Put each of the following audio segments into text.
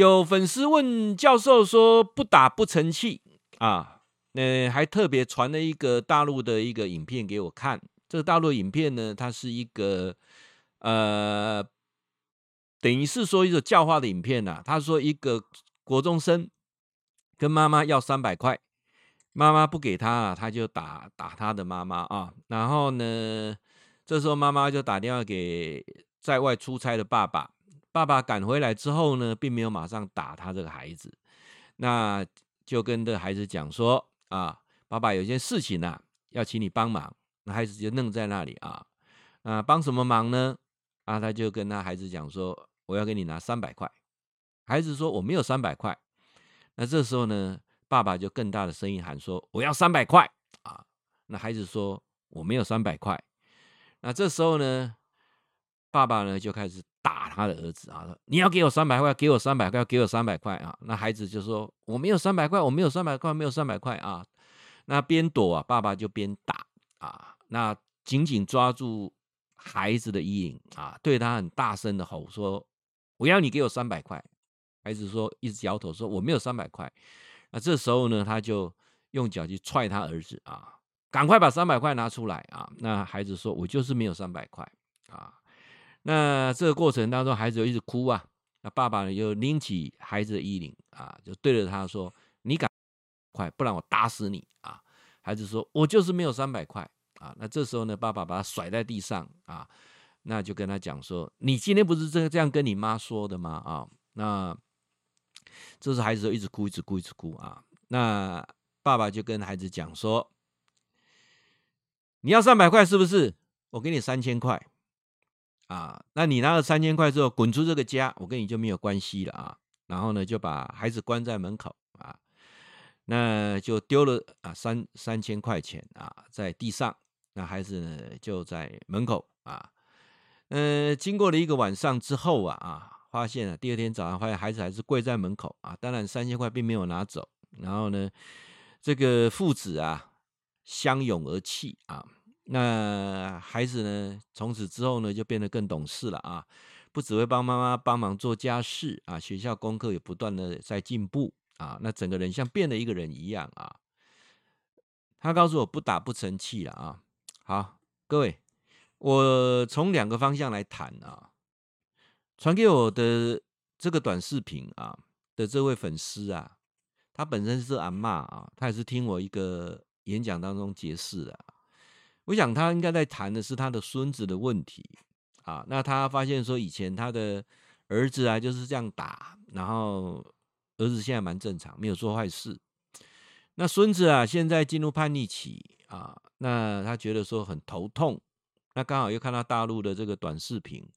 有粉丝问教授说：“不打不成器啊？”那还特别传了一个大陆的一个影片给我看。这个大陆影片呢，它是一个呃，等于是说一个教化的影片呐、啊。他说一个国中生跟妈妈要三百块，妈妈不给他，他就打打他的妈妈啊。然后呢，这时候妈妈就打电话给在外出差的爸爸。爸爸赶回来之后呢，并没有马上打他这个孩子，那就跟这孩子讲说啊，爸爸有件事情啊，要请你帮忙。那孩子就愣在那里啊，啊，帮什么忙呢？啊，他就跟他孩子讲说，我要给你拿三百块。孩子说我没有三百块。那这时候呢，爸爸就更大的声音喊说，我要三百块啊。那孩子说我没有三百块。那这时候呢，爸爸呢就开始。打他的儿子啊！你要给我三百块，给我三百块，给我三百块啊！那孩子就说：“我没有三百块，我没有三百块，没有三百块啊！”那边躲啊，爸爸就边打啊！那紧紧抓住孩子的衣领啊，对他很大声的吼说：“我要你给我三百块！”孩子说，一直摇头说：“我没有三百块。”那这时候呢，他就用脚去踹他儿子啊！赶快把三百块拿出来啊！那孩子说：“我就是没有三百块啊！”那这个过程当中，孩子就一直哭啊。那爸爸呢，就拎起孩子的衣领啊，就对着他说：“你赶快，不然我打死你啊！”孩子说：“我就是没有三百块啊。”那这时候呢，爸爸把他甩在地上啊，那就跟他讲说：“你今天不是这这样跟你妈说的吗？”啊，那这时孩子就一直哭，一直哭，一直哭啊。那爸爸就跟孩子讲说：“你要三百块是不是？我给你三千块。”啊，那你拿了三千块之后，滚出这个家，我跟你就没有关系了啊。然后呢，就把孩子关在门口啊，那就丢了啊三三千块钱啊在地上。那孩子呢就在门口啊，呃，经过了一个晚上之后啊啊，发现了第二天早上发现孩子还是跪在门口啊。当然三千块并没有拿走。然后呢，这个父子啊相拥而泣啊。那孩子呢？从此之后呢，就变得更懂事了啊！不只会帮妈妈帮忙做家事啊，学校功课也不断的在进步啊。那整个人像变了一个人一样啊。他告诉我不打不成器了啊。好，各位，我从两个方向来谈啊。传给我的这个短视频啊的这位粉丝啊，他本身是阿嬷啊，他也是听我一个演讲当中解释的。我想他应该在谈的是他的孙子的问题啊。那他发现说，以前他的儿子啊就是这样打，然后儿子现在蛮正常，没有做坏事。那孙子啊现在进入叛逆期啊，那他觉得说很头痛。那刚好又看到大陆的这个短视频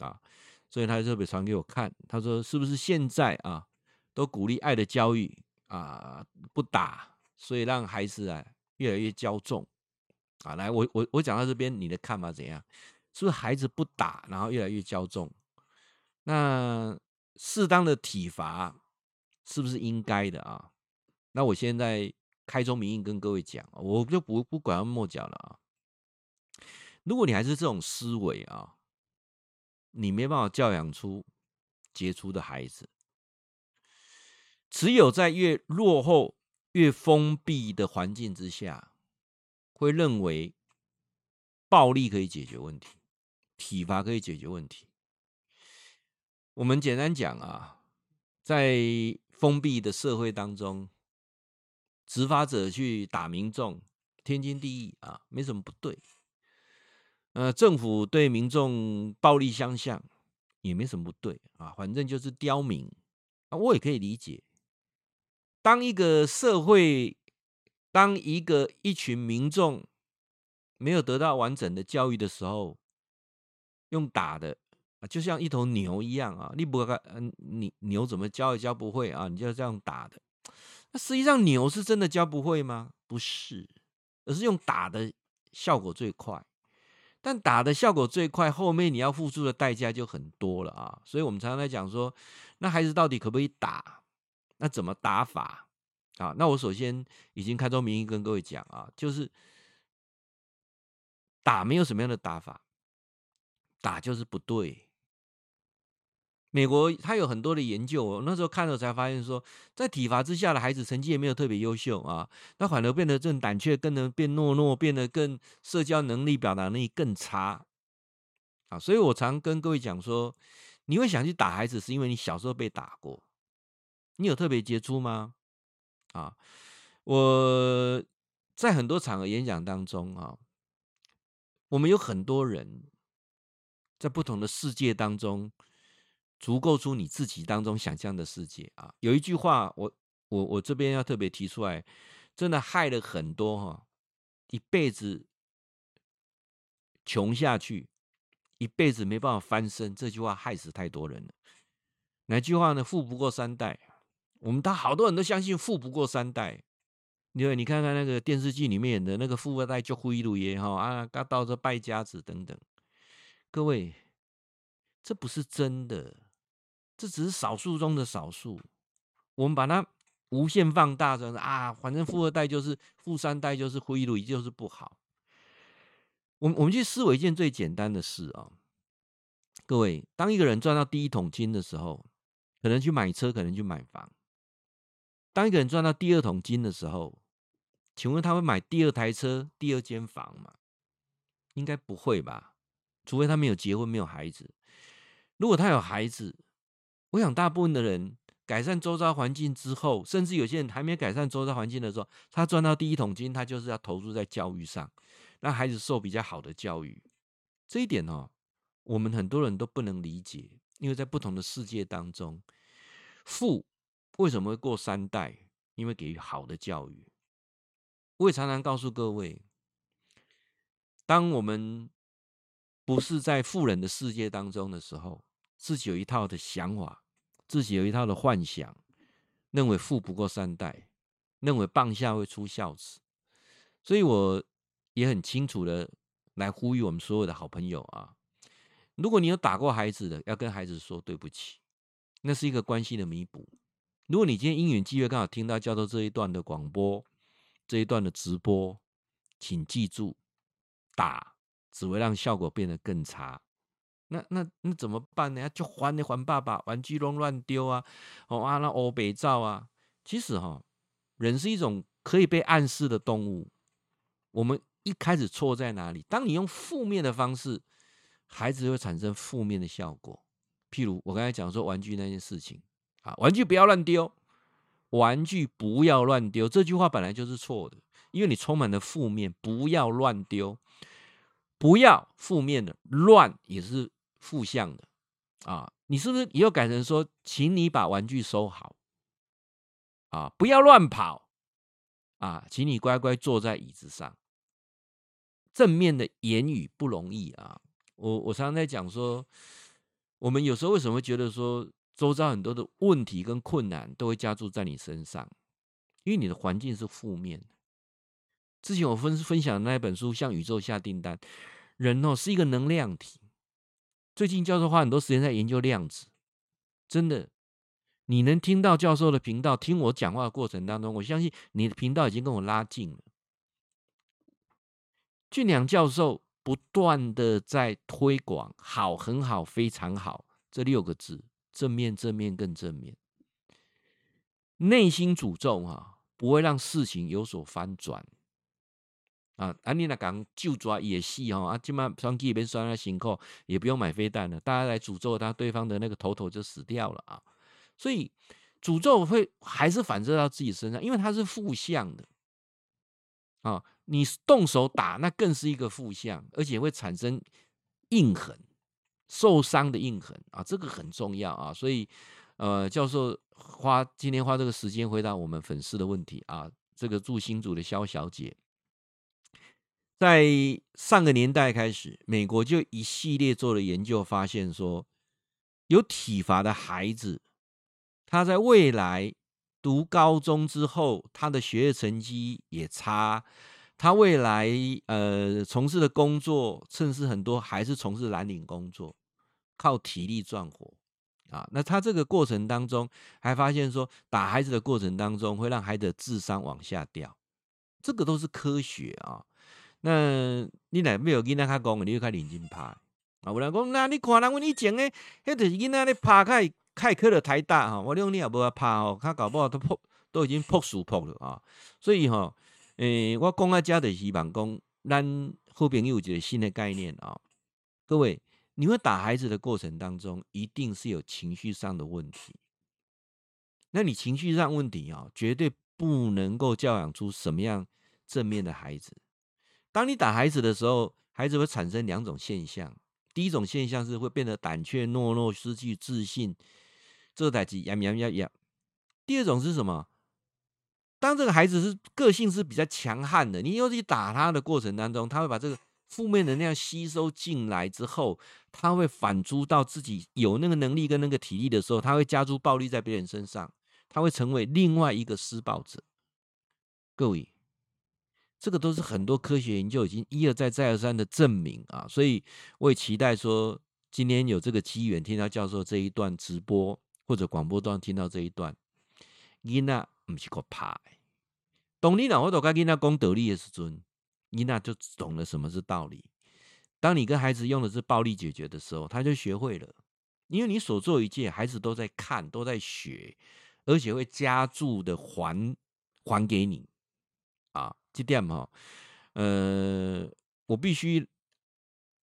啊，所以他特别传给我看。他说是不是现在啊都鼓励爱的教育啊，不打，所以让孩子啊越来越骄纵。啊，来，我我我讲到这边，你的看法怎样？是不是孩子不打，然后越来越骄纵？那适当的体罚是不是应该的啊？那我现在开宗明义跟各位讲，我就不不拐弯抹角了啊。如果你还是这种思维啊，你没办法教养出杰出的孩子。只有在越落后、越封闭的环境之下。会认为暴力可以解决问题，体罚可以解决问题。我们简单讲啊，在封闭的社会当中，执法者去打民众，天经地义啊，没什么不对。呃，政府对民众暴力相向，也没什么不对啊，反正就是刁民啊，我也可以理解。当一个社会，当一个一群民众没有得到完整的教育的时候，用打的啊，就像一头牛一样啊，你不嗯，你牛怎么教也教不会啊，你就这样打的。那实际上牛是真的教不会吗？不是，而是用打的效果最快。但打的效果最快，后面你要付出的代价就很多了啊。所以我们常常在讲说，那孩子到底可不可以打？那怎么打法？啊，那我首先已经开宗明义跟各位讲啊，就是打没有什么样的打法，打就是不对，美国他有很多的研究，我那时候看了才发现说，在体罚之下的孩子成绩也没有特别优秀啊，那反而变得更胆怯，更能变懦弱，变得更社交能力、表达能力更差啊。所以我常跟各位讲说，你会想去打孩子，是因为你小时候被打过，你有特别杰出吗？啊，我在很多场合演讲当中啊，我们有很多人在不同的世界当中。足够出你自己当中想象的世界啊！有一句话我，我我这边要特别提出来，真的害了很多哈，一辈子穷下去，一辈子没办法翻身。这句话害死太多人了。哪句话呢？富不过三代。我们他好多人都相信富不过三代，因为你看看那个电视剧里面演的那个富二代就灰路爷哈啊，到这败家子等等。各位，这不是真的。这只是少数中的少数，我们把它无限放大，说啊，反正富二代就是富三代就是灰路，就是不好。我们我们去思维一件最简单的事啊，各位，当一个人赚到第一桶金的时候，可能去买车，可能去买房；当一个人赚到第二桶金的时候，请问他会买第二台车、第二间房吗？应该不会吧，除非他没有结婚、没有孩子。如果他有孩子，我想，大部分的人改善周遭环境之后，甚至有些人还没改善周遭环境的时候，他赚到第一桶金，他就是要投入在教育上，让孩子受比较好的教育。这一点哦，我们很多人都不能理解，因为在不同的世界当中，富为什么会过三代？因为给予好的教育。我也常常告诉各位，当我们不是在富人的世界当中的时候，自己有一套的想法。自己有一套的幻想，认为富不过三代，认为棒下会出孝子，所以我也很清楚的来呼吁我们所有的好朋友啊，如果你有打过孩子的，要跟孩子说对不起，那是一个关系的弥补。如果你今天因缘际会刚好听到叫做这一段的广播，这一段的直播，请记住，打只会让效果变得更差。那那那怎么办呢？就还你还爸爸，玩具弄乱丢啊！哦啊，那欧北照啊！其实哈，人是一种可以被暗示的动物。我们一开始错在哪里？当你用负面的方式，孩子会产生负面的效果。譬如我刚才讲说玩具那件事情啊，玩具不要乱丢，玩具不要乱丢。这句话本来就是错的，因为你充满了负面，不要乱丢，不要负面的乱也是。负向的啊，你是不是以后改成说，请你把玩具收好啊，不要乱跑啊，请你乖乖坐在椅子上。正面的言语不容易啊，我我常常在讲说，我们有时候为什么觉得说，周遭很多的问题跟困难都会加注在你身上，因为你的环境是负面的。之前我分分享的那一本书，向宇宙下订单，人哦是一个能量体。最近教授花很多时间在研究量子，真的，你能听到教授的频道，听我讲话的过程当中，我相信你的频道已经跟我拉近了。俊良教授不断的在推广“好”、“很好”、“非常好”这六个字，正面、正面更正面，内心诅咒哈，不会让事情有所翻转。啊，安妮那讲就抓也细哈，啊，今晚双击别拴在心口，也不用买飞弹了，大家来诅咒他，对方的那个头头就死掉了啊。所以诅咒会还是反射到自己身上，因为它是负向的啊。你动手打，那更是一个负向，而且会产生印痕、受伤的印痕啊，这个很重要啊。所以，呃，教授花今天花这个时间回答我们粉丝的问题啊，这个住新竹的肖小姐。在上个年代开始，美国就一系列做了研究，发现说，有体罚的孩子，他在未来读高中之后，他的学业成绩也差，他未来呃从事的工作，甚至很多还是从事蓝领工作，靠体力赚活啊。那他这个过程当中，还发现说，打孩子的过程当中，会让孩子的智商往下掉，这个都是科学啊。那你来没有跟他讲，你就开始认真拍啊，有人讲，那你看人我以前诶，迄就是囡仔咧拍开开课了台大哈，我讲你也无法拍哦，他搞不好都破，都已经破树破了啊。所以哈，诶、欸，我讲啊，家的希望讲，咱后边有一个新的概念啊。各位，你们打孩子的过程当中，一定是有情绪上的问题。那你情绪上问题啊，绝对不能够教养出什么样正面的孩子。当你打孩子的时候，孩子会产生两种现象。第一种现象是会变得胆怯懦弱、失去自信，这代志呀呀呀呀。第二种是什么？当这个孩子是个性是比较强悍的，你又去打他的过程当中，他会把这个负面能量吸收进来之后，他会反诸到自己有那个能力跟那个体力的时候，他会加诸暴力在别人身上，他会成为另外一个施暴者。各位。这个都是很多科学研究已经一而再再而三的证明啊，所以我也期待说，今天有这个机缘听到教授这一段直播或者广播段听到这一段，伊娜不是个怕，懂你了，我都跟囡仔讲道理的时阵，囡仔就懂了什么是道理。当你跟孩子用的是暴力解决的时候，他就学会了，因为你所做一切，孩子都在看，都在学，而且会加注的还还给你啊。这点哈，呃，我必须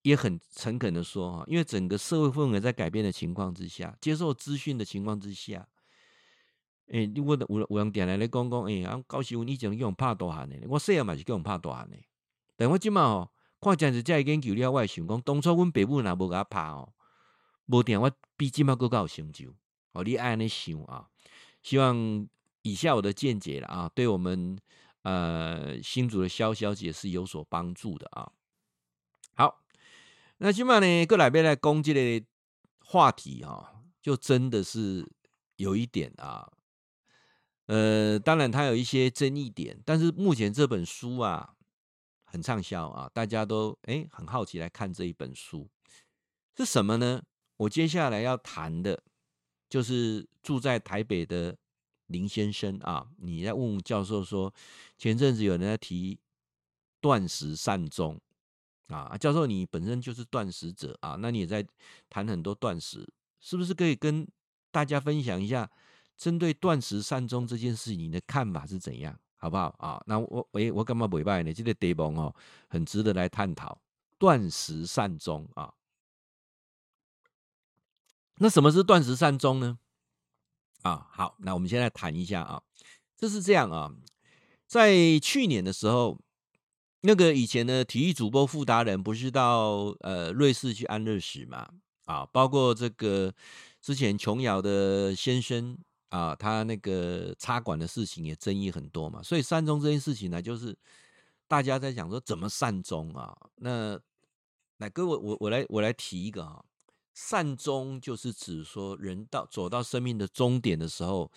也很诚恳的说哈，因为整个社会氛围在改变的情况之下，接受资讯的情况之下，诶，如果有有人点来来讲讲，诶，啊，高雄你讲用怕大汉的，我细汉嘛是叫人拍大汉的，但我今嘛吼，看这样子在研究了，我也想讲，当初阮爸母若无给他拍哦，无定我比今嘛更高成就，哦，你爱安尼想啊，希望以下我的见解了啊，对我们。呃，新竹的萧小姐是有所帮助的啊。好，那今晚呢，过来边来攻击的话题啊，就真的是有一点啊。呃，当然它有一些争议点，但是目前这本书啊很畅销啊，大家都哎很好奇来看这一本书是什么呢？我接下来要谈的，就是住在台北的。林先生啊，你在问教授说，前阵子有人在提断食善终啊，教授你本身就是断食者啊，那你也在谈很多断食，是不是可以跟大家分享一下，针对断食善终这件事，你的看法是怎样，好不好啊？那我诶，我干嘛不拜呢？这个题目哦，很值得来探讨断食善终啊。那什么是断食善终呢？啊，好，那我们现在谈一下啊，这是这样啊，在去年的时候，那个以前的体育主播傅达人不是到呃瑞士去安乐死嘛？啊，包括这个之前琼瑶的先生啊，他那个插管的事情也争议很多嘛，所以善终这件事情呢，就是大家在讲说怎么善终啊？那来，各位，我我来我来提一个啊。善终就是指说，人到走到生命的终点的时候，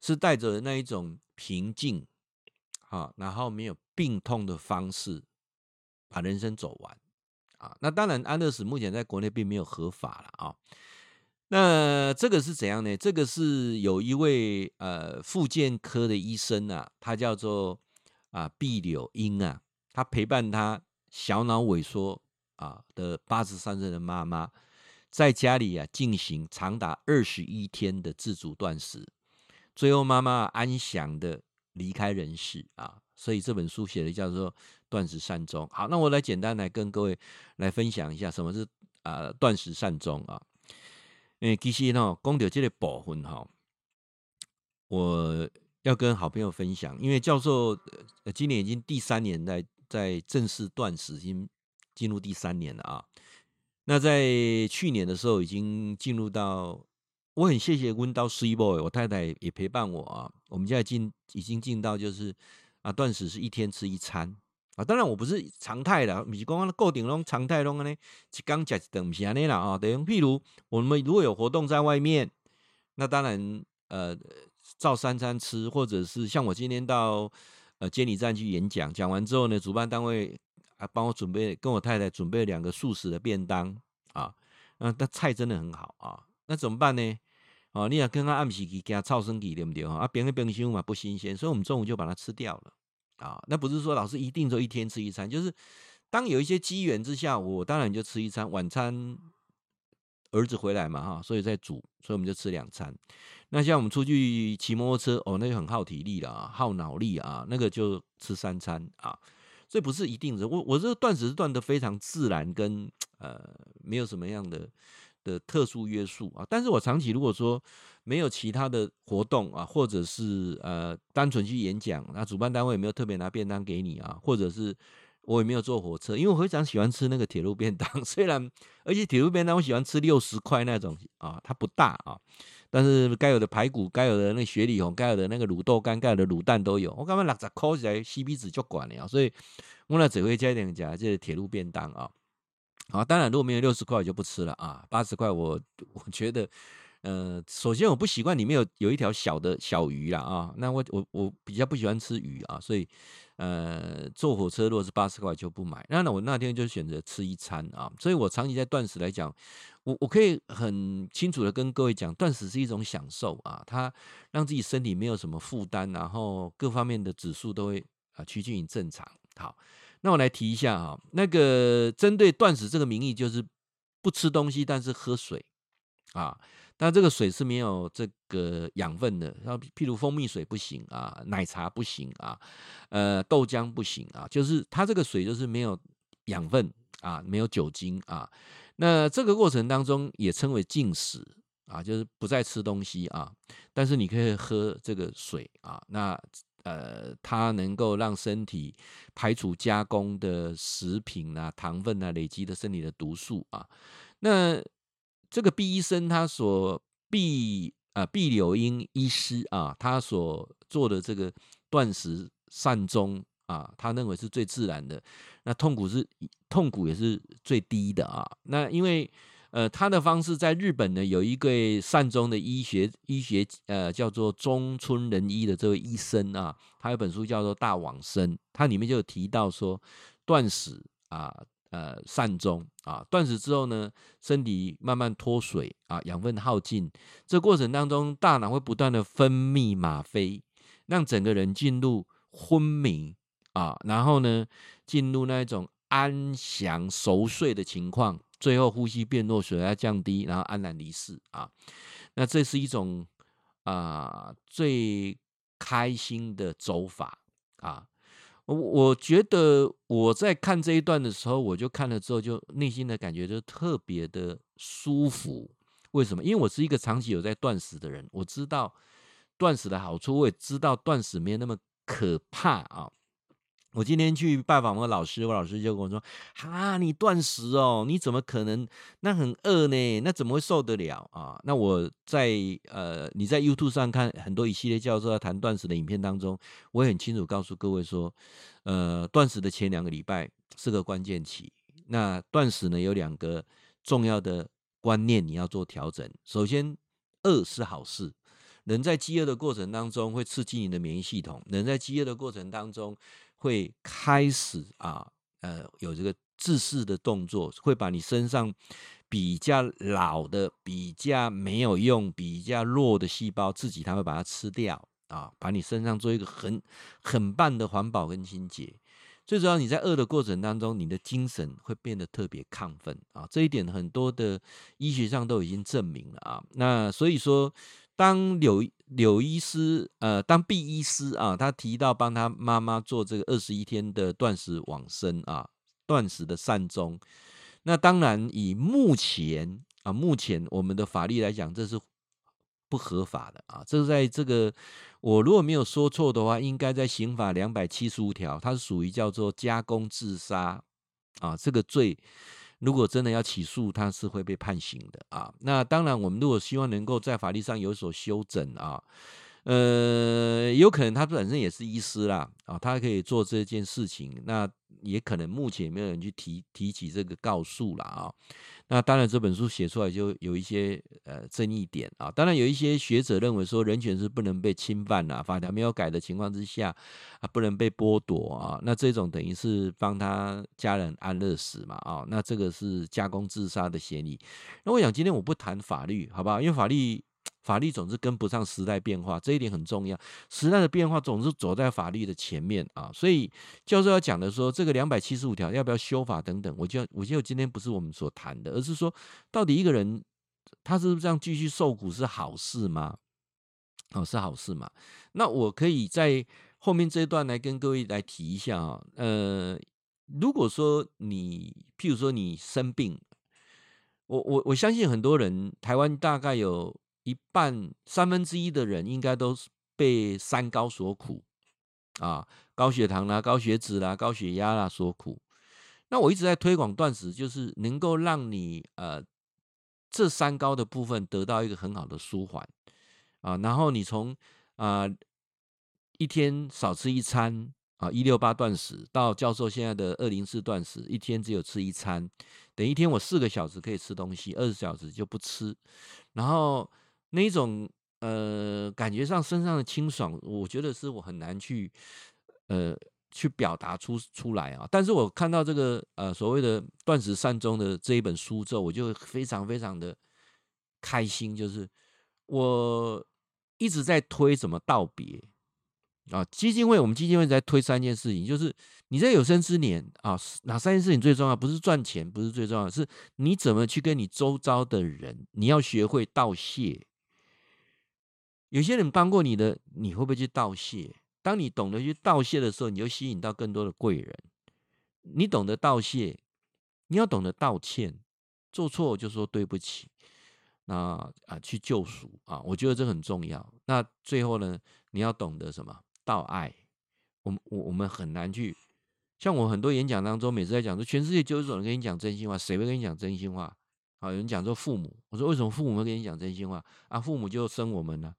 是带着那一种平静，啊，然后没有病痛的方式把人生走完，啊，那当然安乐死目前在国内并没有合法了啊。那这个是怎样呢？这个是有一位呃复健科的医生啊，他叫做啊毕柳英啊，他陪伴他小脑萎缩啊的八十三岁的妈妈。在家里啊，进行长达二十一天的自主断食，最后妈妈安详的离开人世啊。所以这本书写的叫做《断食善终》。好，那我来简单来跟各位来分享一下什么是啊断食善终啊。诶，其实呢，讲到这个部分哈，我要跟好朋友分享，因为教授今年已经第三年在在正式断食，已经进入第三年了啊。那在去年的时候，已经进入到，我很谢谢温刀 C boy，我太太也陪伴我啊。我们现在进已经进到就是啊，断食是一天吃一餐啊。当然我不是常态的，不是讲固定拢常态拢呢，一刚吃一顿不是安尼啦啊。等于譬如我们如果有活动在外面，那当然呃照三餐吃，或者是像我今天到呃监理站去演讲，讲完之后呢，主办单位。啊，帮我准备，跟我太太准备两个素食的便当啊，那那菜真的很好啊，那怎么办呢？哦、你要跟他暗时去给他超生体对不对啊？冰个冰箱嘛不新鲜，所以我们中午就把它吃掉了啊。那不是说老师一定说一天吃一餐，就是当有一些机缘之下，我当然就吃一餐晚餐。儿子回来嘛，哈，所以在煮，所以我们就吃两餐。那像我们出去骑摩托车，哦，那就很耗体力了啊，耗脑力啊，那个就吃三餐啊。所以不是一定的，我我这个断食是断的非常自然，跟呃没有什么样的的特殊约束啊。但是我长期如果说没有其他的活动啊，或者是呃单纯去演讲，那主办单位也没有特别拿便当给你啊，或者是。我也没有坐火车，因为我非常喜欢吃那个铁路便当。虽然，而且铁路便当我喜欢吃六十块那种啊，它不大啊，但是该有的排骨、该有的那雪里红、该有的那个卤豆干、该有的卤蛋都有。我感觉六十块起来 CP 值就管了，所以我呢只会加一点加这铁路便当啊。好，当然如果没有六十块我就不吃了啊，八十块我 我觉得。呃，首先我不习惯里面有有一条小的小鱼啦啊，那我我我比较不喜欢吃鱼啊，所以呃坐火车如果是八十块就不买。那那我那天就选择吃一餐啊，所以我长期在断食来讲，我我可以很清楚的跟各位讲，断食是一种享受啊，它让自己身体没有什么负担，然后各方面的指数都会啊趋近于正常。好，那我来提一下啊，那个针对断食这个名义就是不吃东西，但是喝水啊。那这个水是没有这个养分的，像譬如蜂蜜水不行啊，奶茶不行啊，呃，豆浆不行啊，就是它这个水就是没有养分啊，没有酒精啊。那这个过程当中也称为禁食啊，就是不再吃东西啊，但是你可以喝这个水啊。那呃，它能够让身体排除加工的食品啊、糖分啊累积的身体的毒素啊。那这个毕医生他所毕啊毕柳英医师啊，他所做的这个断食善终啊，他认为是最自然的。那痛苦是痛苦也是最低的啊。那因为呃他的方式在日本呢，有一个善终的医学医学呃叫做中村仁一的这位医生啊，他有本书叫做《大往生》，他里面就提到说断食啊。呃，善终啊，断食之后呢，身体慢慢脱水啊，养分耗尽，这过程当中，大脑会不断的分泌吗啡，让整个人进入昏迷啊，然后呢，进入那一种安详熟睡的情况，最后呼吸变弱，血压降低，然后安然离世啊。那这是一种啊最开心的走法啊。我我觉得我在看这一段的时候，我就看了之后，就内心的感觉就特别的舒服。为什么？因为我是一个长期有在断食的人，我知道断食的好处，我也知道断食没有那么可怕啊。我今天去拜访我老师，我老师就跟我说：“哈，你断食哦，你怎么可能？那很饿呢，那怎么会受得了啊？”那我在呃，你在 YouTube 上看很多一系列教授在谈断食的影片当中，我也很清楚告诉各位说，呃，断食的前两个礼拜是个关键期。那断食呢，有两个重要的观念你要做调整。首先，饿是好事，人在饥饿的过程当中会刺激你的免疫系统，人在饥饿的过程当中。会开始啊，呃，有这个自噬的动作，会把你身上比较老的、比较没有用、比较弱的细胞，自己它会把它吃掉啊，把你身上做一个很很棒的环保跟清洁。最主要，你在饿的过程当中，你的精神会变得特别亢奋啊，这一点很多的医学上都已经证明了啊。那所以说。当柳柳医师，呃，当毕医师啊，他提到帮他妈妈做这个二十一天的断食往生啊，断食的善终。那当然，以目前啊，目前我们的法律来讲，这是不合法的啊。这是在这个，我如果没有说错的话，应该在刑法两百七十五条，它是属于叫做加工自杀啊，这个罪。如果真的要起诉，他是会被判刑的啊。那当然，我们如果希望能够在法律上有所修整啊，呃，有可能他本身也是医师啦啊，他可以做这件事情。那也可能目前没有人去提提起这个告诉了啊。那当然，这本书写出来就有一些呃争议点啊。当然，有一些学者认为说，人权是不能被侵犯的，法条没有改的情况之下啊，不能被剥夺啊。那这种等于是帮他家人安乐死嘛啊。那这个是加工自杀的嫌疑。那我想今天我不谈法律，好不好？因为法律法律总是跟不上时代变化，这一点很重要。时代的变化总是走在法律的前面啊，所以教授要讲的说，这个两百七十五条要不要修法等等，我就我就今天不是我们所谈的，而是说到底一个人他是不是这样继续受苦是好事吗？哦，是好事吗？那我可以在后面这一段来跟各位来提一下啊，呃，如果说你譬如说你生病，我我我相信很多人，台湾大概有。一半三分之一的人应该都是被三高所苦啊，高血糖啦、高血脂啦、高血压啦所苦。那我一直在推广断食，就是能够让你呃这三高的部分得到一个很好的舒缓啊，然后你从啊一天少吃一餐啊一六八断食，到教授现在的二零四断食，一天只有吃一餐，等一天我四个小时可以吃东西，二十小时就不吃，然后。那一种呃，感觉上身上的清爽，我觉得是我很难去呃去表达出出来啊。但是我看到这个呃所谓的断食善终的这一本书之后，我就非常非常的开心。就是我一直在推怎么道别啊，基金会我们基金会在推三件事情，就是你在有生之年啊，哪三件事情最重要？不是赚钱，不是最重要，是你怎么去跟你周遭的人，你要学会道谢。有些人帮过你的，你会不会去道谢？当你懂得去道谢的时候，你就吸引到更多的贵人。你懂得道谢，你要懂得道歉，做错就说对不起。那啊，去救赎啊，我觉得这很重要。那最后呢，你要懂得什么？道爱。我们我我们很难去，像我很多演讲当中，每次在讲说，全世界就一种人跟你讲真心话，谁会跟你讲真心话？啊，有人讲说父母，我说为什么父母会跟你讲真心话？啊，父母就生我们呢。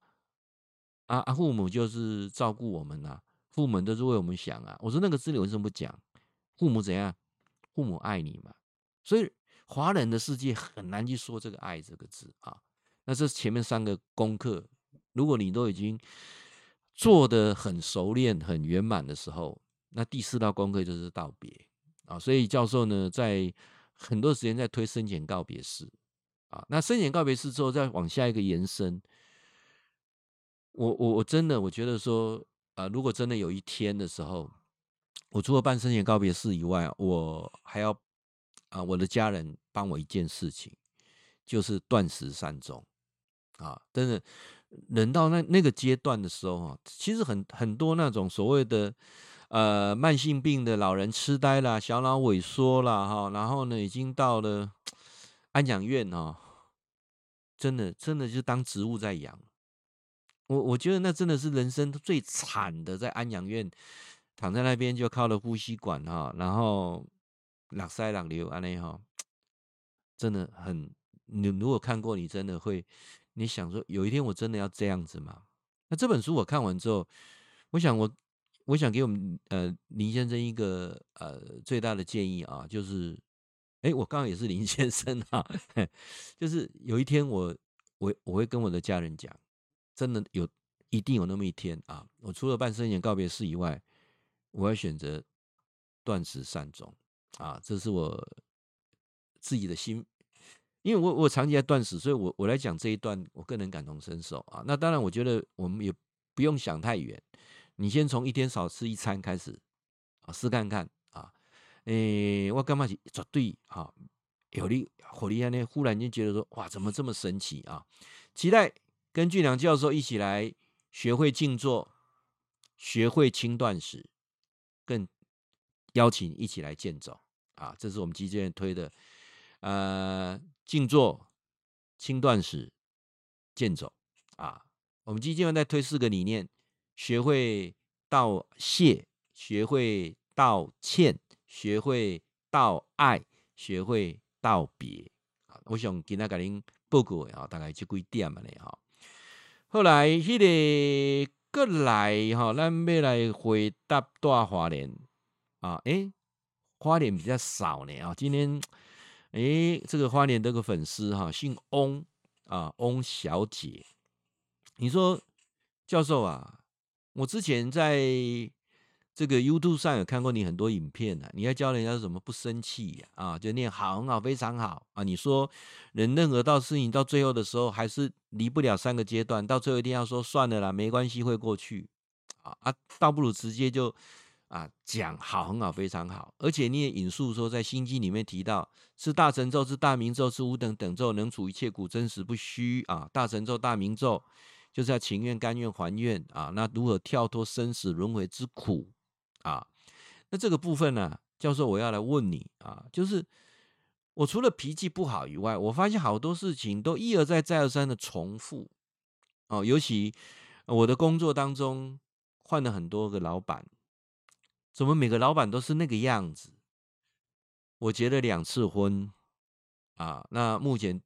啊啊！父母就是照顾我们呐、父母都是为我们想啊。我说那个字你为什么不讲？父母怎样？父母爱你嘛。所以华人的世界很难去说这个“爱”这个字啊。那这前面三个功课，如果你都已经做得很熟练、很圆满的时候，那第四道功课就是道别啊。所以教授呢，在很多时间在推生前告别式啊。那生前告别式之后，再往下一个延伸。我我我真的我觉得说啊、呃，如果真的有一天的时候，我除了办生前告别式以外，我还要啊、我的家人帮我一件事情，就是断食善终啊。真的，人到那那个阶段的时候啊，其实很很多那种所谓的呃慢性病的老人痴呆啦、小脑萎缩啦哈，然后呢，已经到了 安养院哦，真的真的就当植物在养。我我觉得那真的是人生最惨的，在安养院躺在那边就靠了呼吸管哈，然后两塞两流安内哈，真的很。你如果看过，你真的会，你想说有一天我真的要这样子吗？那这本书我看完之后，我想我我想给我们呃林先生一个呃最大的建议啊，就是，哎，我刚刚也是林先生啊，就是有一天我我我会跟我的家人讲。真的有，一定有那么一天啊！我除了办生前告别式以外，我要选择断食善终啊！这是我自己的心，因为我我长期在断食，所以我我来讲这一段，我更能感同身受啊！那当然，我觉得我们也不用想太远，你先从一天少吃一餐开始啊，试看看啊！诶、我干嘛是绝对啊？有你，火力安呢？忽然间觉得说，哇，怎么这么神奇啊？期待。跟俊良教授一起来学会静坐，学会轻断食，更邀请一起来健走啊！这是我们基金会推的，呃，静坐、轻断食、健走啊！我们基金会在推四个理念：学会道谢，学会道歉，学会道爱，学会道别啊！我想今天给您报告啊，大概就几点嘛嘞哈。后来，迄个过来哈，咱要来回答大花莲啊，诶、花莲比较少呢啊。今天，诶、这个花莲这个粉丝哈，姓翁啊，翁小姐。你说，教授啊，我之前在这个 YouTube 上有看过你很多影片呢、啊，你要教人家怎么不生气呀？啊，就念好，很好，非常好啊！你说人任何到事情到最后的时候，还是离不了三个阶段，到最后一定要说算了啦，没关系，会过去啊啊！倒不如直接就啊讲好，很好，非常好，而且你也引述说，在心经里面提到是大神咒，是大明咒，是五等等咒，能除一切苦，真实不虚啊！大神咒、大明咒就是要情愿、甘愿、还愿啊！那如何跳脱生死轮回之苦？啊，那这个部分呢，教授，我要来问你啊，就是我除了脾气不好以外，我发现好多事情都一而再、再而三的重复。哦，尤其我的工作当中换了很多个老板，怎么每个老板都是那个样子？我结了两次婚啊，那目前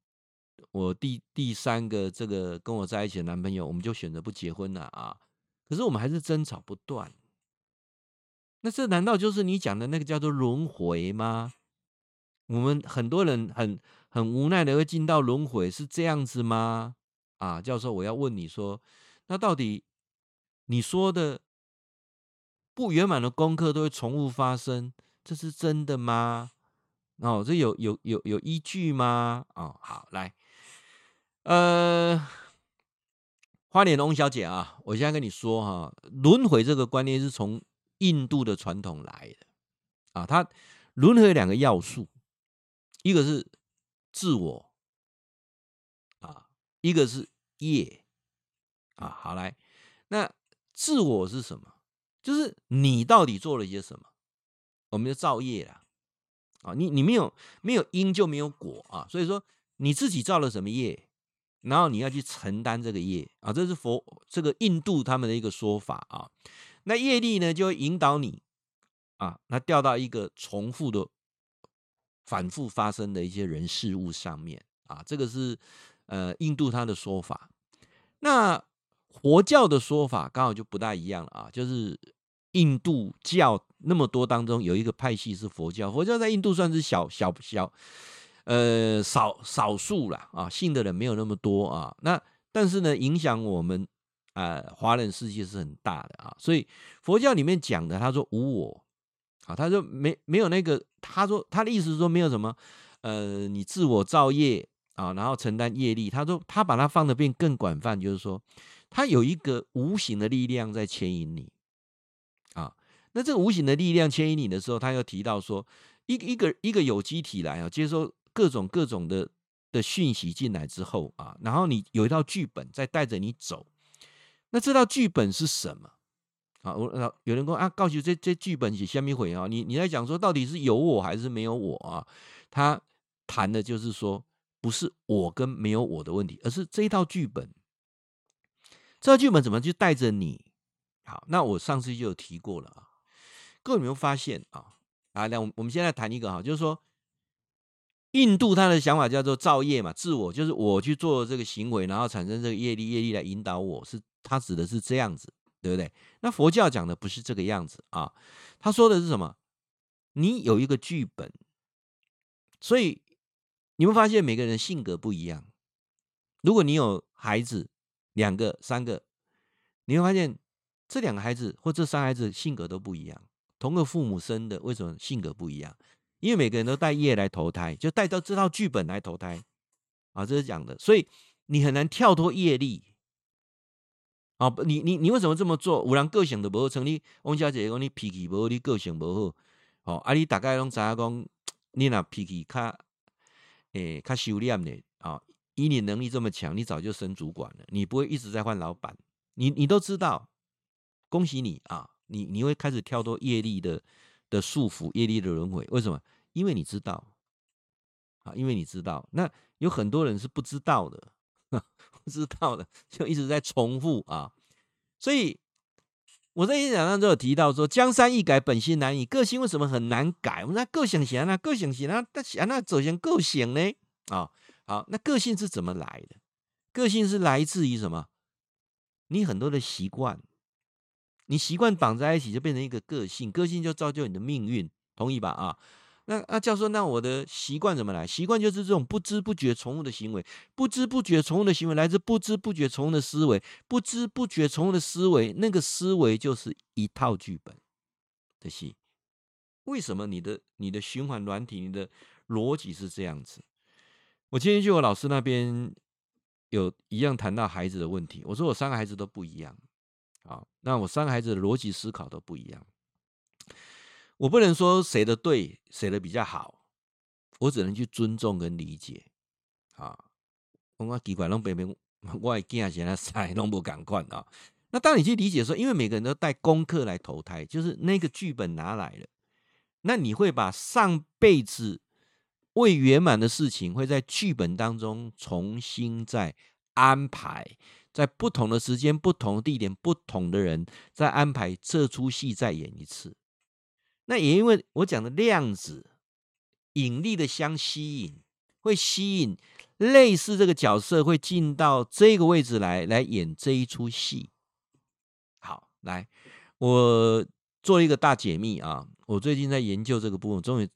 我第第三个这个跟我在一起的男朋友，我们就选择不结婚了啊。可是我们还是争吵不断。那这难道就是你讲的那个叫做轮回吗？我们很多人很很无奈的会进到轮回，是这样子吗？啊，教授，我要问你说，那到底你说的不圆满的功课都会重复发生，这是真的吗？哦，这有有有有依据吗？哦，好，来，呃，花莲翁小姐啊，我现在跟你说哈，轮回这个观念是从。印度的传统来的啊，它轮回两个要素，一个是自我啊，一个是业啊。好来，那自我是什么？就是你到底做了些什么？我们就造业了啊。你你没有没有因就没有果啊，所以说你自己造了什么业，然后你要去承担这个业啊。这是佛这个印度他们的一个说法啊。那业力呢，就会引导你啊，那掉到一个重复的、反复发生的一些人事物上面啊，这个是呃印度他的说法。那佛教的说法刚好就不大一样了啊，就是印度教那么多当中有一个派系是佛教，佛教在印度算是小小小呃少少数了啊，信的人没有那么多啊。那但是呢，影响我们。呃，华人世界是很大的啊，所以佛教里面讲的，他说无我啊，他说没没有那个，他说他的意思是说没有什么，呃，你自我造业啊，然后承担业力。他说他把它放的变更广泛，就是说他有一个无形的力量在牵引你啊。那这个无形的力量牵引你的时候，他又提到说，一个一个一个有机体来啊，接收各种各种的的讯息进来之后啊，然后你有一套剧本在带着你走。那这套剧本是什么？啊，我有人说啊，告诉这这剧本写虾米回啊？你你在讲说到底是有我还是没有我啊？他谈的就是说，不是我跟没有我的问题，而是这一套剧本，这套剧本怎么去带着你？好，那我上次就有提过了啊。各位有没有发现啊？啊，那我们现在谈一个哈，就是说，印度他的想法叫做造业嘛，自我就是我去做这个行为，然后产生这个业力，业力来引导我是。他指的是这样子，对不对？那佛教讲的不是这个样子啊。他说的是什么？你有一个剧本，所以你会发现每个人性格不一样。如果你有孩子，两个、三个，你会发现这两个孩子或这三孩子性格都不一样。同个父母生的，为什么性格不一样？因为每个人都带业来投胎，就带到这套剧本来投胎啊。这是讲的，所以你很难跳脱业力。啊，你你你为什么这么做？有人个性都不好，像你翁小姐讲你脾气不好，你个性不好，哦，啊，你大概拢知影讲，你那脾气较，诶、欸，较收敛的啊，以你能力这么强，你早就升主管了，你不会一直在换老板，你你都知道，恭喜你啊，你你会开始跳脱业力的的束缚，业力的轮回，为什么？因为你知道，啊，因为你知道，那有很多人是不知道的。不 知道的，就一直在重复啊，所以我在演讲当中有提到说，江山易改，本性难移。个性为什么很难改？我们说个性行啊，个性行啊，但想那走向个性呢？啊，好，那个性是怎么来的？个性是来自于什么？你很多的习惯，你习惯绑在一起，就变成一个个性，个性就造就你的命运，同意吧？啊。那那教授，那我的习惯怎么来？习惯就是这种不知不觉重复的行为，不知不觉重复的行为来自不知不觉重复的思维，不知不觉重复的思维，那个思维就是一套剧本，的戏。为什么你的你的循环软体，你的逻辑是这样子？我今天去我老师那边，有一样谈到孩子的问题。我说我三个孩子都不一样，啊，那我三个孩子的逻辑思考都不一样。我不能说谁的对，谁的比较好，我只能去尊重跟理解。啊，我奇怪，拢别别，我惊现在塞拢不敢管啊。那当你去理解说，因为每个人都带功课来投胎，就是那个剧本拿来了。那你会把上辈子未圆满的事情，会在剧本当中重新再安排，在不同的时间、不同的地点、不同的人，再安排这出戏再演一次。那也因为我讲的量子引力的相吸引，会吸引类似这个角色会进到这个位置来，来演这一出戏。好，来我。做一个大解密啊！我最近在研究这个部分，终于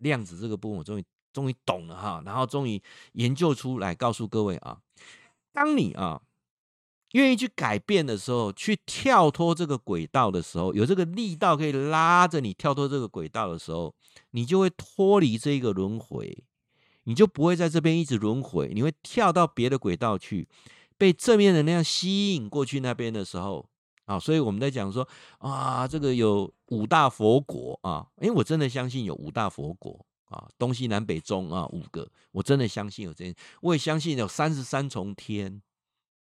量子这个部分，我终于终于懂了哈。然后终于研究出来，告诉各位啊，当你啊愿意去改变的时候，去跳脱这个轨道的时候，有这个力道可以拉着你跳脱这个轨道的时候，你就会脱离这个轮回，你就不会在这边一直轮回，你会跳到别的轨道去，被正面能量吸引过去那边的时候。啊，所以我们在讲说啊，这个有五大佛国啊，因为我真的相信有五大佛国啊，东西南北中啊五个，我真的相信有这，我也相信有三十三重天，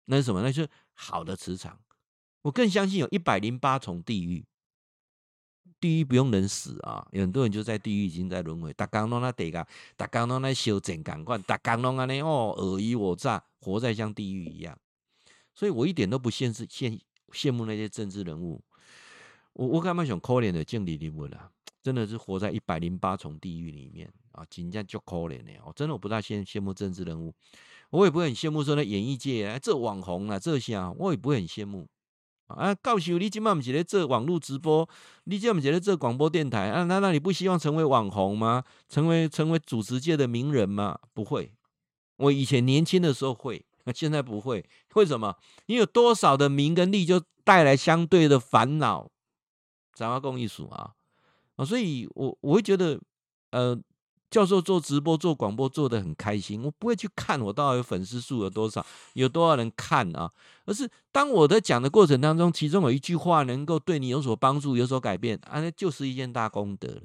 那是什么？那是好的磁场。我更相信有一百零八重地狱，地狱不用人死啊，有很多人就在地狱已经在轮回，大家拢那得噶，大家拢那修正感官，大家拢安尼哦尔虞我诈，活在像地狱一样。所以我一点都不限制羡。羡慕那些政治人物，我我干嘛想可怜的敬礼人物啦？真的是活在一百零八重地狱里面啊！真正就可怜的，我真的我不大羡羡慕政治人物，我也不会很羡慕说那演艺界啊，这网红啊，这些啊，我也不会很羡慕啊。告诉你今晚不是在做网络直播，你今晚不是在做广播电台啊？难道你不希望成为网红吗？成为成为主持界的名人吗？不会，我以前年轻的时候会。那现在不会，为什么？你有多少的名跟利，就带来相对的烦恼。杂话共艺术啊，啊，所以我我会觉得，呃，教授做直播、做广播做得很开心。我不会去看我到底粉丝数有多少，有多少人看啊，而是当我在讲的过程当中，其中有一句话能够对你有所帮助、有所改变，啊，那就是一件大功德了。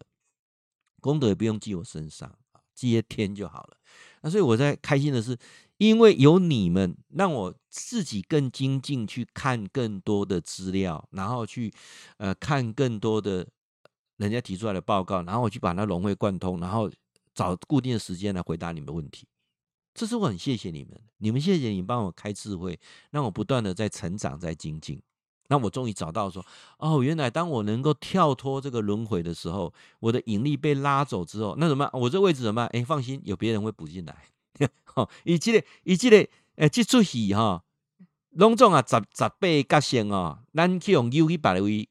功德也不用记我身上，记一天就好了。那所以我在开心的是。因为有你们，让我自己更精进，去看更多的资料，然后去呃看更多的人家提出来的报告，然后我去把它融会贯通，然后找固定的时间来回答你们的问题。这是我很谢谢你们，你们谢谢你帮我开智慧，让我不断的在成长，在精进。那我终于找到说，哦，原来当我能够跳脱这个轮回的时候，我的引力被拉走之后，那怎么办？我这位置怎么办？哎，放心，有别人会补进来。吼，伊即个，伊即个，诶，这出戏哈，隆重啊，十十八个角色哦，咱去用游戏别位，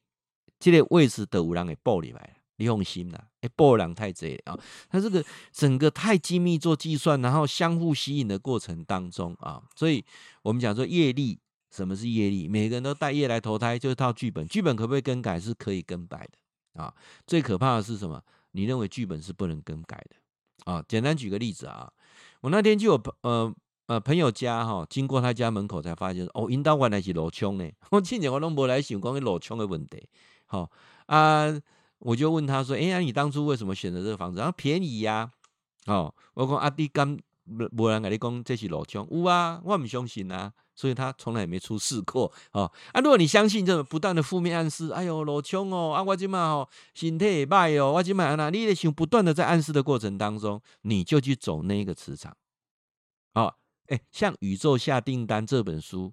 即个位置都有人会补入来，你放心啦，诶，补人太济啊，他这个整个太精密做计算，然后相互吸引的过程当中啊，所以我们讲说业力，什么是业力？每个人都带业来投胎，就是套剧本，剧本可不可以更改？是可以更改的啊。最可怕的是什么？你认为剧本是不能更改的啊？简单举个例子啊。我那天就有呃呃朋友家哈，经过他家门口才发现哦，引导原来是罗枪呢。我之前我拢无来想讲罗枪的问题，好啊，我就问他说，哎呀，你当初为什么选择这个房子？然后便宜呀，哦，我讲阿弟刚无人跟你讲这是老枪，有啊，我唔相信啊，所以他从来也没出事过，哦啊，如果你相信这不断的负面暗示，哎呦老枪哦，啊我今嘛哦身体会歹哦，我今嘛那你得想不断的在暗示的过程当中，你就去走那个磁场。哦，哎，像《宇宙下订单》这本书，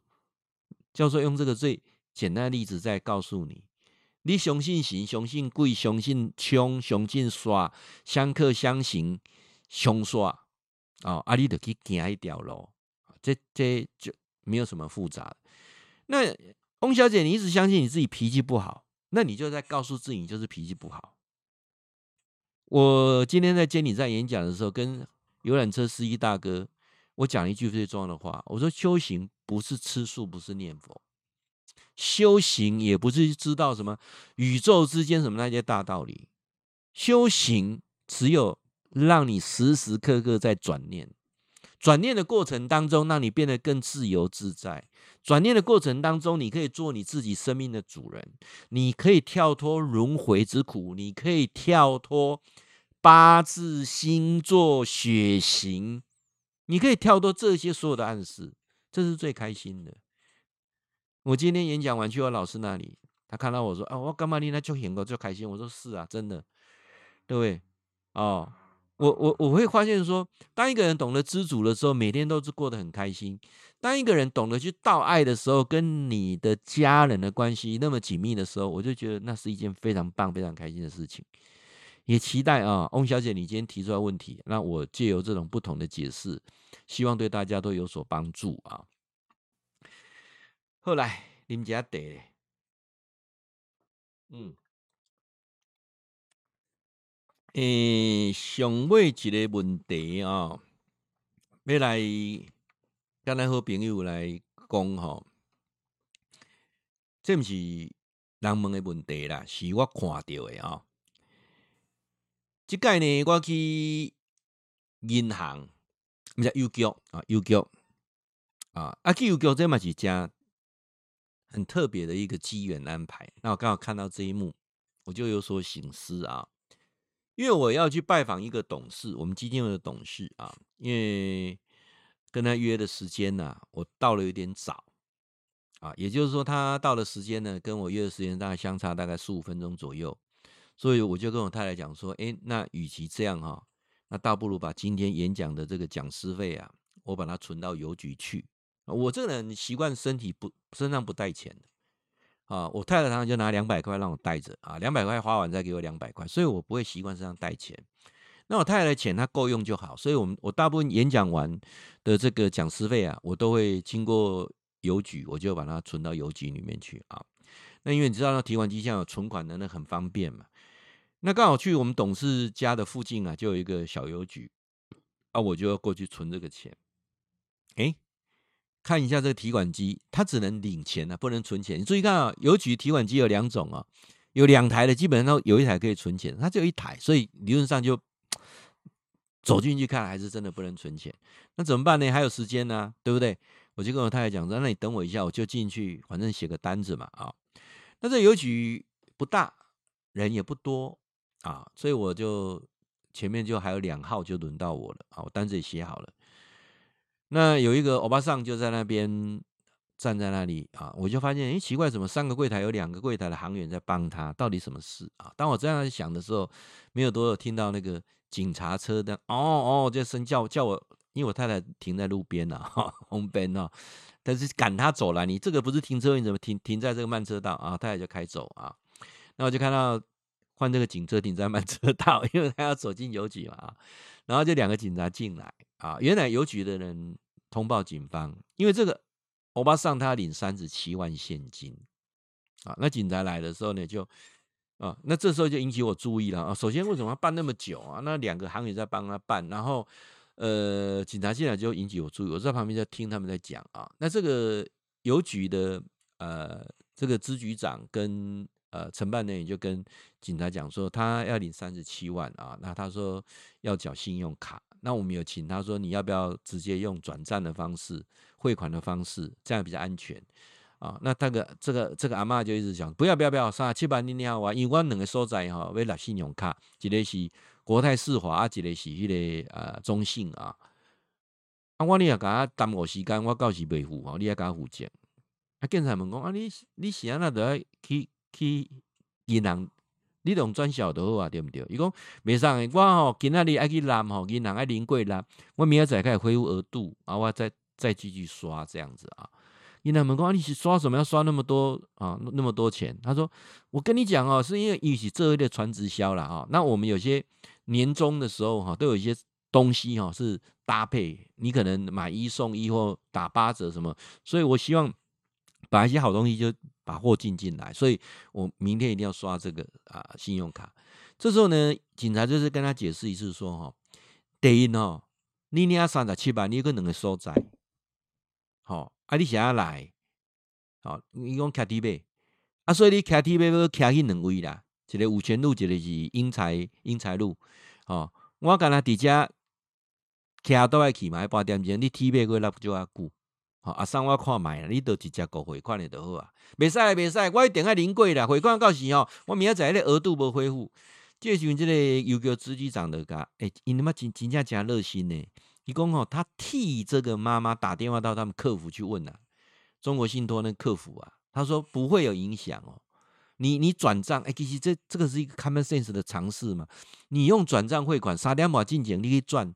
教授用这个最简单的例子在告诉你：你相信神，相信鬼，相信枪，相信刷，相克相刑，凶刷哦，啊，你得去行一条路，这这就没有什么复杂。那翁小姐，你一直相信你自己脾气不好，那你就在告诉自己，就是脾气不好。我今天在监理站演讲的时候，跟游览车司机大哥。我讲一句最重要的话，我说修行不是吃素，不是念佛，修行也不是知道什么宇宙之间什么那些大道理。修行只有让你时时刻刻在转念，转念的过程当中，让你变得更自由自在。转念的过程当中，你可以做你自己生命的主人，你可以跳脱轮回之苦，你可以跳脱八字、星座、血型，你可以跳脱这些所有的暗示，这是最开心的。我今天演讲完去我老师那里，他看到我说：“啊，我干嘛你那就很高就开心。”我说：“是啊，真的，对不对？”哦，我我我会发现说，当一个人懂得知足的时候，每天都是过得很开心。当一个人懂得去道爱的时候，跟你的家人的关系那么紧密的时候，我就觉得那是一件非常棒、非常开心的事情。也期待啊，翁小姐，你今天提出来问题，那我借由这种不同的解释，希望对大家都有所帮助啊。后来你们家得，嗯，诶，上尾一个问题啊，要来。跟咱好朋友来讲吼，这毋是人问的问题啦，是我看到的啊。这个呢，我去银行，毋是邮局啊，邮局啊，啊去邮局这嘛是家很特别的一个机缘安排。那我刚好看到这一幕，我就有所醒思啊，因为我要去拜访一个董事，我们基金会的董事啊，因为。跟他约的时间呢、我到了有点早啊，也就是说他到的时间呢，跟我约的时间大概相差大概十五分钟左右，所以我就跟我太太讲说，诶，那与其这样哈、哦，那倒不如把今天演讲的这个讲师费啊，我把它存到邮局去。我这个人习惯身体不身上不带钱的啊，我太太常常就拿两百块让我带着啊，两百块花完再给我两百块，所以我不会习惯身上带钱。那我太太的钱她够用就好，所以我们我大部分演讲完的这个讲师费啊，我都会经过邮局，我就把它存到邮局里面去啊。那因为你知道那提款机像有存款的，那很方便嘛。那刚好去我们董事家的附近啊，就有一个小邮局啊，我就要过去存这个钱。哎，看一下这个提款机，它只能领钱啊，不能存钱。你注意看啊，邮局提款机有两种啊，有两台的，基本上有一台可以存钱，它只有一台，所以理论上就。走进去看还是真的不能存钱，那怎么办呢？还有时间呢，对不对？我就跟我太太讲说：“那你等我一下，我就进去，反正写个单子嘛。”啊，那这邮局不大，人也不多啊，所以我就前面就还有两号，就轮到我了啊，我单子也写好了。那有一个欧巴桑就在那边站在那里啊，我就发现，哎，奇怪，怎么三个柜台有两个柜台的行员在帮他？到底什么事啊？当我这样想的时候，没有多久听到那个。警察车的哦哦，这声叫叫我，因为我太太停在路边了，哈，红灯啊，但是赶他走了。你这个不是停车，你怎么停停在这个慢车道啊？太太就开走啊。那我就看到换这个警车停在慢车道，因为他要走进邮局嘛。然后就两个警察进来啊，原来邮局的人通报警方，因为这个欧巴桑他领三十七万现金啊。那警察来的时候呢，就。啊，那这时候就引起我注意了啊。首先，为什么要办那么久啊？那两个行员在帮他办，然后，呃，警察进来就引起我注意。我在旁边在听他们在讲啊。那这个邮局的呃，这个支局长跟呃承办人员就跟警察讲说，他要领三十七万啊。那他说要缴信用卡。那我们有请他说，你要不要直接用转账的方式汇款的方式，这样比较安全。啊，那那个这个这个阿妈就一直讲，不要不要不要，三十七万你你好啊，因为我两个所在哈，为了信用卡，一个是国泰世华，一个是迄个呃中信啊。啊，我你也甲我耽误时间，我到时未付吼，你也甲我付钱。啊，警察问讲啊，你你是安那都要去去银行，你用转销就好啊，对不对？伊讲袂使，我吼今仔日爱去揽吼，银行爱临柜揽，我明仔载开始恢复额度，啊，我再再继续刷这样子啊。你那门工，你是刷什么要刷那么多啊？那么多钱？他说：“我跟你讲哦，是因为一起这一类传直销了啊。那我们有些年终的时候哈，都有一些东西哈是搭配，你可能买一送一或打八折什么。所以我希望把一些好东西就把货进进来。所以我明天一定要刷这个啊信用卡。这时候呢，警察就是跟他解释一次说哈，第一呢，你你要三十七万，你可能会收窄，好。”啊，你想要来？好，伊讲徛伫尾，啊，所以你徛伫尾要徛去两位啦，一个五权路，一个是英才英才路，哦，我干那伫遮徛倒来去嘛，半点钟，你体尾过拉不就啊久，啊，送我看觅啦，你都直接过汇款的就好啊，袂使袂使，我一定爱临柜啦，汇款到时吼，我明仔载迄个额度无恢复，这时阵这个邮局支局长的甲，诶，因他妈真真正真热心呢，伊讲吼，他替这个妈妈打电话到他们客服去问呐。中国信托那客服啊，他说不会有影响哦。你你转账，哎、其实这这个是一个 common sense 的尝试嘛。你用转账汇款，三点半进前你去转，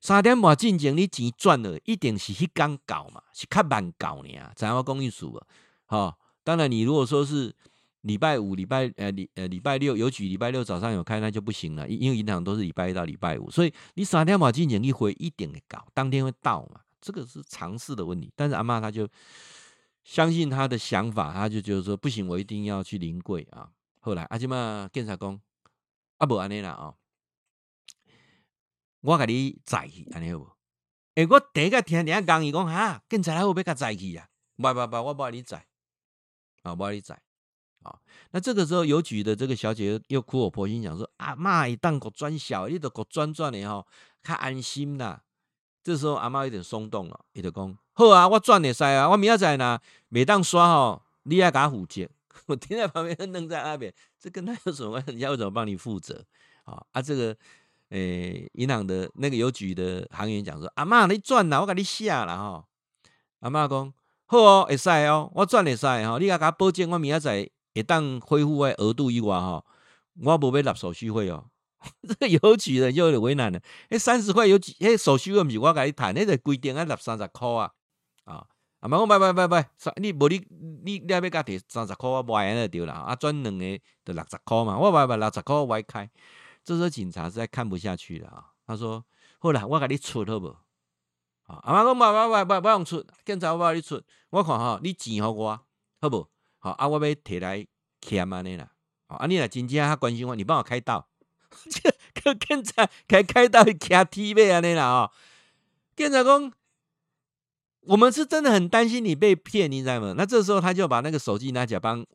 三点半进前你钱赚了，一定是迄天搞嘛，是较慢搞呢。知影我讲意思啊？好，当然你如果说是礼拜五、礼拜呃礼呃礼拜六邮局礼拜六早上有开，那就不行了，因为银行都是礼拜一到礼拜五，所以你三点半进前一回一定会搞，当天会到嘛。这个是常识的问题，但是阿妈她就相信他的想法，他就觉得说不行，我一定要去临柜啊。后来阿舅妈检察讲啊，不安尼啦哦，我给你载去安尼好不？哎，我第一个听人家讲，伊讲哈，警察来我要甲载去啊，不不不，我不爱你载啊，不爱你载啊。那这个时候邮局的这个小姐又苦口婆心讲说，阿嬷一旦个转小，你都个转转的吼，较安心啦。这时候阿妈有点松动了，伊就讲好啊，我转会使啊，我明仔载呢，每当刷吼，你要甲负责。我停在旁边愣在那边，这跟他有什么关系？人家为什么帮你负责？啊啊，这个诶，银行的那个邮局的行员讲说，阿妈你转啦，我给你下了哈。阿妈讲好哦，会使哦，我转会使哈，你要给他保证，我明仔载会当恢复诶额度以外哈，我无要纳手续费哦。这个邮局的就有点为难了。迄，三十块邮局，哎，手续费毋是我甲你谈，那个规定啊纳三十块啊。啊，阿妈讲拜拜拜拜，你无你你你要甲提三十块，我歪安就对啦。啊，转两个就六十块嘛，我歪歪六十块我歪开。这时候警察实在看不下去了啊，他说：好啦，我给你出好不？啊，阿妈讲不不不，不用出，警察我帮你出。我看哈，你钱给我好不？好啊，我要提来欠安尼啦。啊，你若真正较关心我，你帮我开道。这 个警察开开到去卡 T V 啊，那啦哦，警察讲，我们是真的很担心你被骗，你知道吗？那这时候他就把那个手机拿起来帮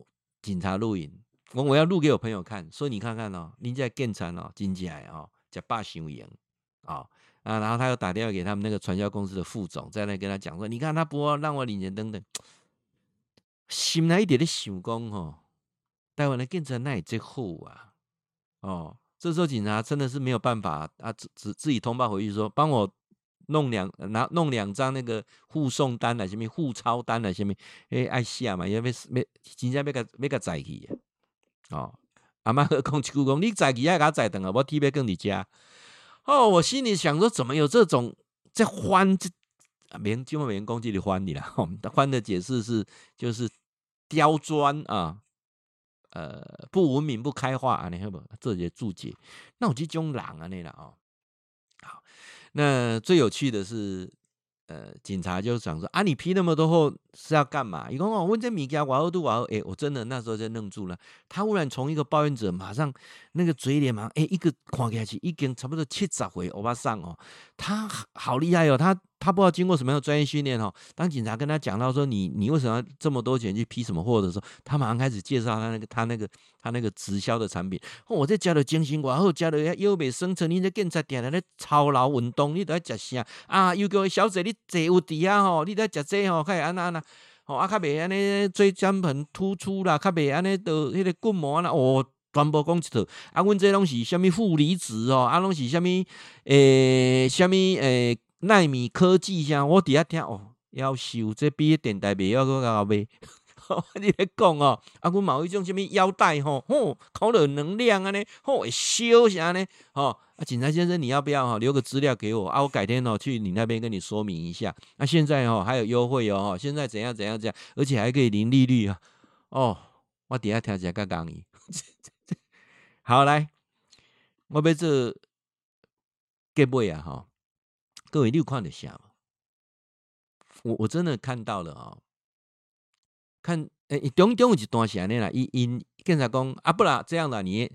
警察录影，我我要录给我朋友看，说你看看哦，你在警察哦，真假哦，假霸行赢啊啊，然后他又打电话给他们那个传销公司的副总，在那跟他讲说，你看他不让我领钱等等，心内一点的想讲哦，台湾的警察哪有这好啊？哦。这时候警察真的是没有办法啊，自自自己通报回去说，帮我弄两拿弄两张那个护送单来，什么护钞单来，什么哎爱下嘛，因为没真正要个没个载去哦，阿妈和讲一句讲，你载去还给他载等啊，我提别跟你家哦，我心里想说，怎么有这种在欢这没基本没人攻击你欢你了，欢 的解释是就是刁钻啊。呃，不文明、不开化啊，你看不？这些注解，那我这种人啊，那了哦。好，那最有趣的是，呃，警察就想说啊，你批那么多货是要干嘛？一共我，问这物件瓦尔杜瓦尔，哎，我真的那时候就愣住了。他忽然从一个抱怨者，马上那个嘴脸嘛，哎，一个看下去已经差不多七十回欧巴上哦，他好厉害哦，他。他不知道经过什么样的专业训练哦。当警察跟他讲到说，你你为什么要这么多钱去批什么货的时候，他马上开始介绍他那个他那个他那个直销的产品。哦，我这加了精心然后加了优美生成，你这警察点来咧操劳运动，你都要吃啥啊？又叫小姐你坐有底下吼，你都要吃这吼，看安那安那哦，啊，较袂安尼椎间盘突出啦，较袂安尼的迄个骨膜啦，哦，全部讲一套。啊，阮这拢是虾物负离子哦，啊，拢是虾物诶，虾物诶。奈米科技像我底下听哦，夭寿这比电台卖要搁较卖。你咧讲哦，啊，阮嘛有一种什么腰带吼，吼，考了能量啊呢，吼，会烧啥呢？吼，啊，警察先生，你要不要哈留个资料给我啊？我改天哦去你那边跟你说明一下。啊，现在哦还有优惠哦，现在怎样怎样怎样，而且还可以零利率啊。哦，我底下听起来较讲你。好来，我要做结尾啊哈。各位，你有看得下吗？我我真的看到了啊、看，诶，中中有一段时间啦，因因警察讲啊，不啦，这样的你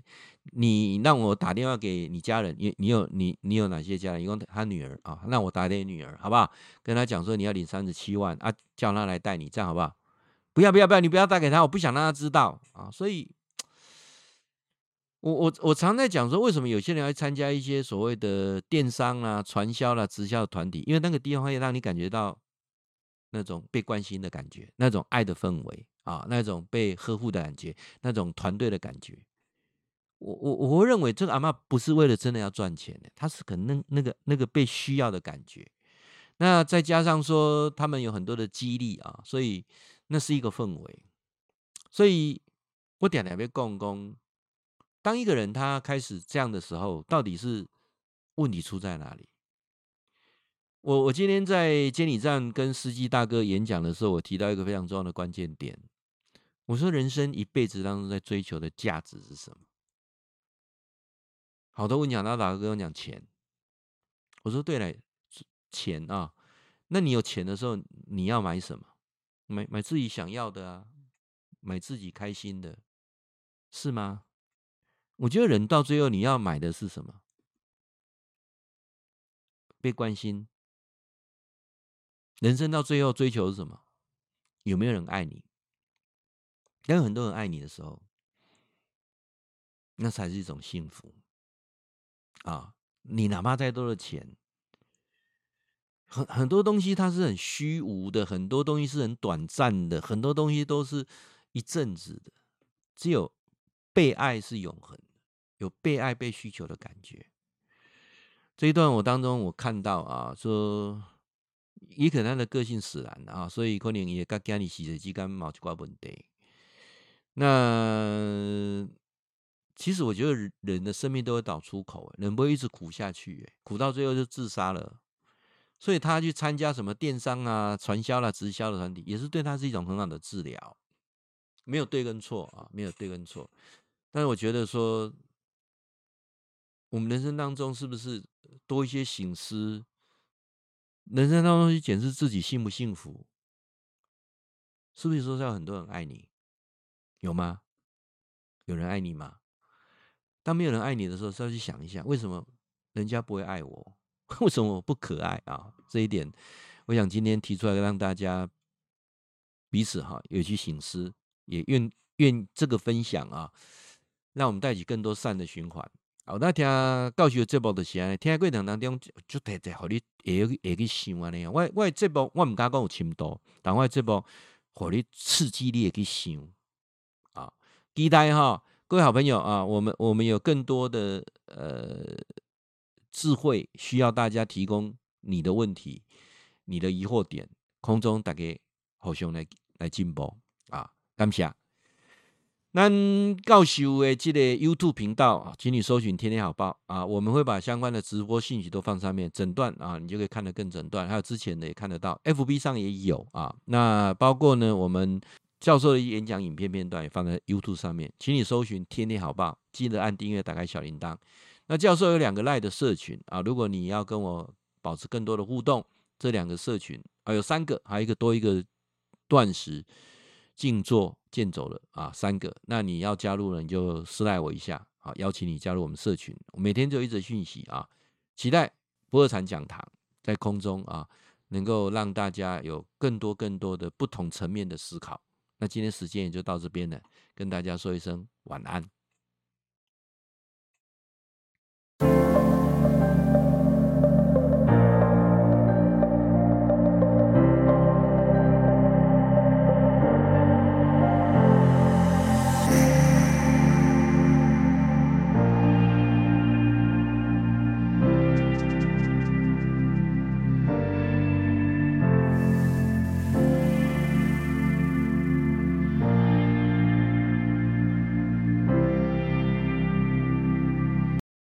你让我打电话给你家人，你你有你你有哪些家人？一共他女儿啊，让我打给女儿，好不好？跟他讲说你要领三十七万啊，叫他来带你，这样好不好？不要不要不要，你不要打给他，我不想让他知道啊。所以，我我我常在讲说，为什么有些人要参加一些所谓的电商啊、传销啦、直销团体，因为那个地方会让你感觉到那种被关心的感觉，那种爱的氛围啊，那种被呵护的感觉，那种团队的感觉。我我我会认为这个阿嬷不是为了真的要赚钱的，他是可能那个那个被需要的感觉。那再加上说他们有很多的激励啊，所以那是一个氛围。所以我点两杯共工，当一个人他开始这样的时候，到底是问题出在哪里？我我今天在监理站跟司机大哥演讲的时候，我提到一个非常重要的关键点，我说人生一辈子当中在追求的价值是什么？好多问讲到大哥跟我讲钱，我说对了，钱啊，那你有钱的时候，你要买什么？买买自己想要的啊，买自己开心的，是吗？我觉得人到最后你要买的是什么？被关心。人生到最后追求是什么？有没有人爱你？当有很多人爱你的时候，那才是一种幸福。啊，你哪怕再多的钱，很很多东西它是很虚无的，很多东西是很短暂的，很多东西都是一阵子的。只有被爱是永恒，有被爱、被需求的感觉。这一段我当中我看到啊，说也可能他的个性使然啊，所以可能也跟家里洗手机干毛就挂问题。那。其实我觉得人的生命都会找出口，人不会一直苦下去，苦到最后就自杀了。所以他去参加什么电商啊、传销啦、直销的团体，也是对他是一种很好的治疗。没有对跟错啊，没有对跟错。但是我觉得说，我们人生当中是不是多一些醒思？人生当中去检视自己幸不幸福？是不是说要很多人爱你？有吗？有人爱你吗？当没有人爱你的时候，是要去想一下，为什么人家不会爱我？为什么我不可爱啊？这一点，我想今天提出来，让大家彼此哈有去醒思，也愿愿这个分享啊，让我们带起更多善的循环。好，那听教学节目的时候，听过程当中就特特好你会会去想啊，那样我我节目我唔敢讲有深度，但我节目好你刺激你也去想啊，期待哈。各位好朋友啊，我们我们有更多的呃智慧，需要大家提供你的问题、你的疑惑点，空中大家互相来来进步啊！感谢。那教授的这个 YouTube 频道啊，请你搜寻“天天好报”啊，我们会把相关的直播信息都放上面，诊断啊，你就可以看得更诊断，还有之前的也看得到，FB 上也有啊。那包括呢，我们。教授的演讲影片片段也放在 YouTube 上面，请你搜寻“天天好报”，记得按订阅，打开小铃铛。那教授有两个 LINE 的社群啊，如果你要跟我保持更多的互动，这两个社群啊有三个，还有一个多一个断食静坐健走了啊，三个。那你要加入了，你就私赖我一下啊，邀请你加入我们社群。我每天就一直讯息啊，期待不二禅讲堂在空中啊，能够让大家有更多更多的不同层面的思考。那今天时间也就到这边了，跟大家说一声晚安。